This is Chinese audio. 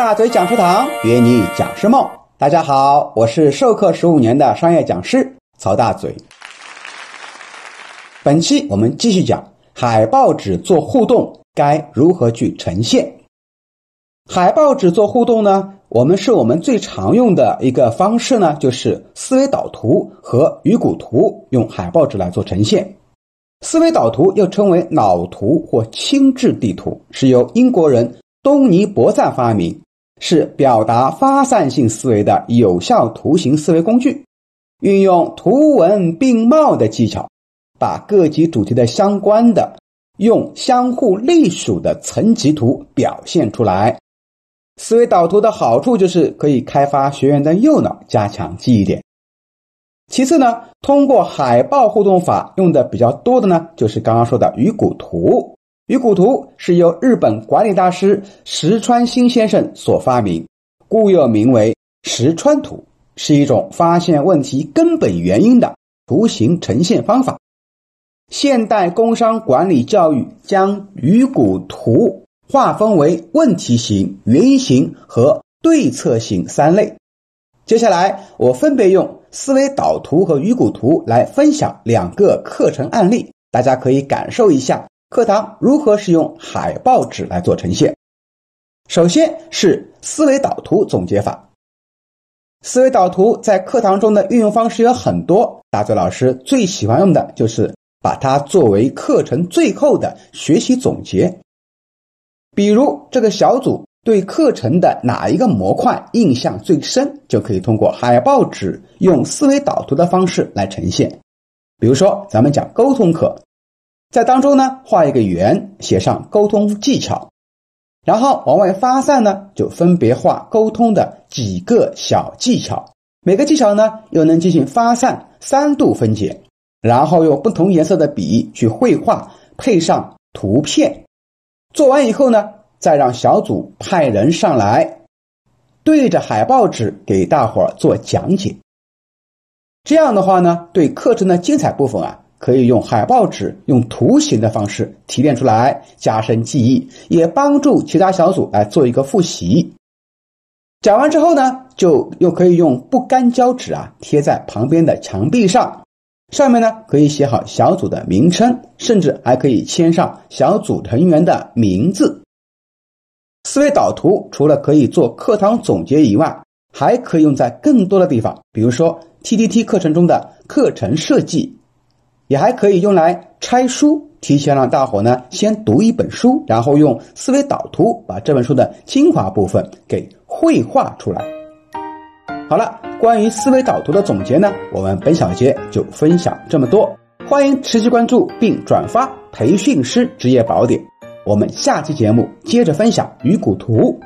大嘴讲师堂约你讲师梦，大家好，我是授课十五年的商业讲师曹大嘴。本期我们继续讲海报纸做互动该如何去呈现。海报纸做互动呢，我们是我们最常用的一个方式呢，就是思维导图和鱼骨图，用海报纸来做呈现。思维导图又称为脑图或轻质地图，是由英国人东尼伯赞发明，是表达发散性思维的有效图形思维工具。运用图文并茂的技巧，把各级主题的相关的用相互隶属的层级图表现出来。思维导图的好处就是可以开发学员的右脑，加强记忆点。其次呢，通过海报互动法用的比较多的呢，就是刚刚说的鱼骨图。鱼骨图是由日本管理大师石川新先生所发明，故又名为石川图，是一种发现问题根本原因的图形呈现方法。现代工商管理教育将鱼骨图划分为问题型、原因型和对策型三类。接下来，我分别用思维导图和鱼骨图来分享两个课程案例，大家可以感受一下课堂如何使用海报纸来做呈现。首先是思维导图总结法。思维导图在课堂中的运用方式有很多，大嘴老师最喜欢用的就是把它作为课程最后的学习总结。比如这个小组。对课程的哪一个模块印象最深，就可以通过海报纸用思维导图的方式来呈现。比如说，咱们讲沟通课，在当中呢画一个圆，写上沟通技巧，然后往外发散呢，就分别画沟通的几个小技巧，每个技巧呢又能进行发散三度分解，然后用不同颜色的笔去绘画，配上图片，做完以后呢。再让小组派人上来，对着海报纸给大伙儿做讲解。这样的话呢，对课程的精彩部分啊，可以用海报纸用图形的方式提炼出来，加深记忆，也帮助其他小组来做一个复习。讲完之后呢，就又可以用不干胶纸啊贴在旁边的墙壁上，上面呢可以写好小组的名称，甚至还可以签上小组成员的名字。思维导图除了可以做课堂总结以外，还可以用在更多的地方，比如说 TTT 课程中的课程设计，也还可以用来拆书，提前让大伙呢先读一本书，然后用思维导图把这本书的精华部分给绘画出来。好了，关于思维导图的总结呢，我们本小节就分享这么多，欢迎持续关注并转发培训师职业宝典。我们下期节目接着分享鱼骨图。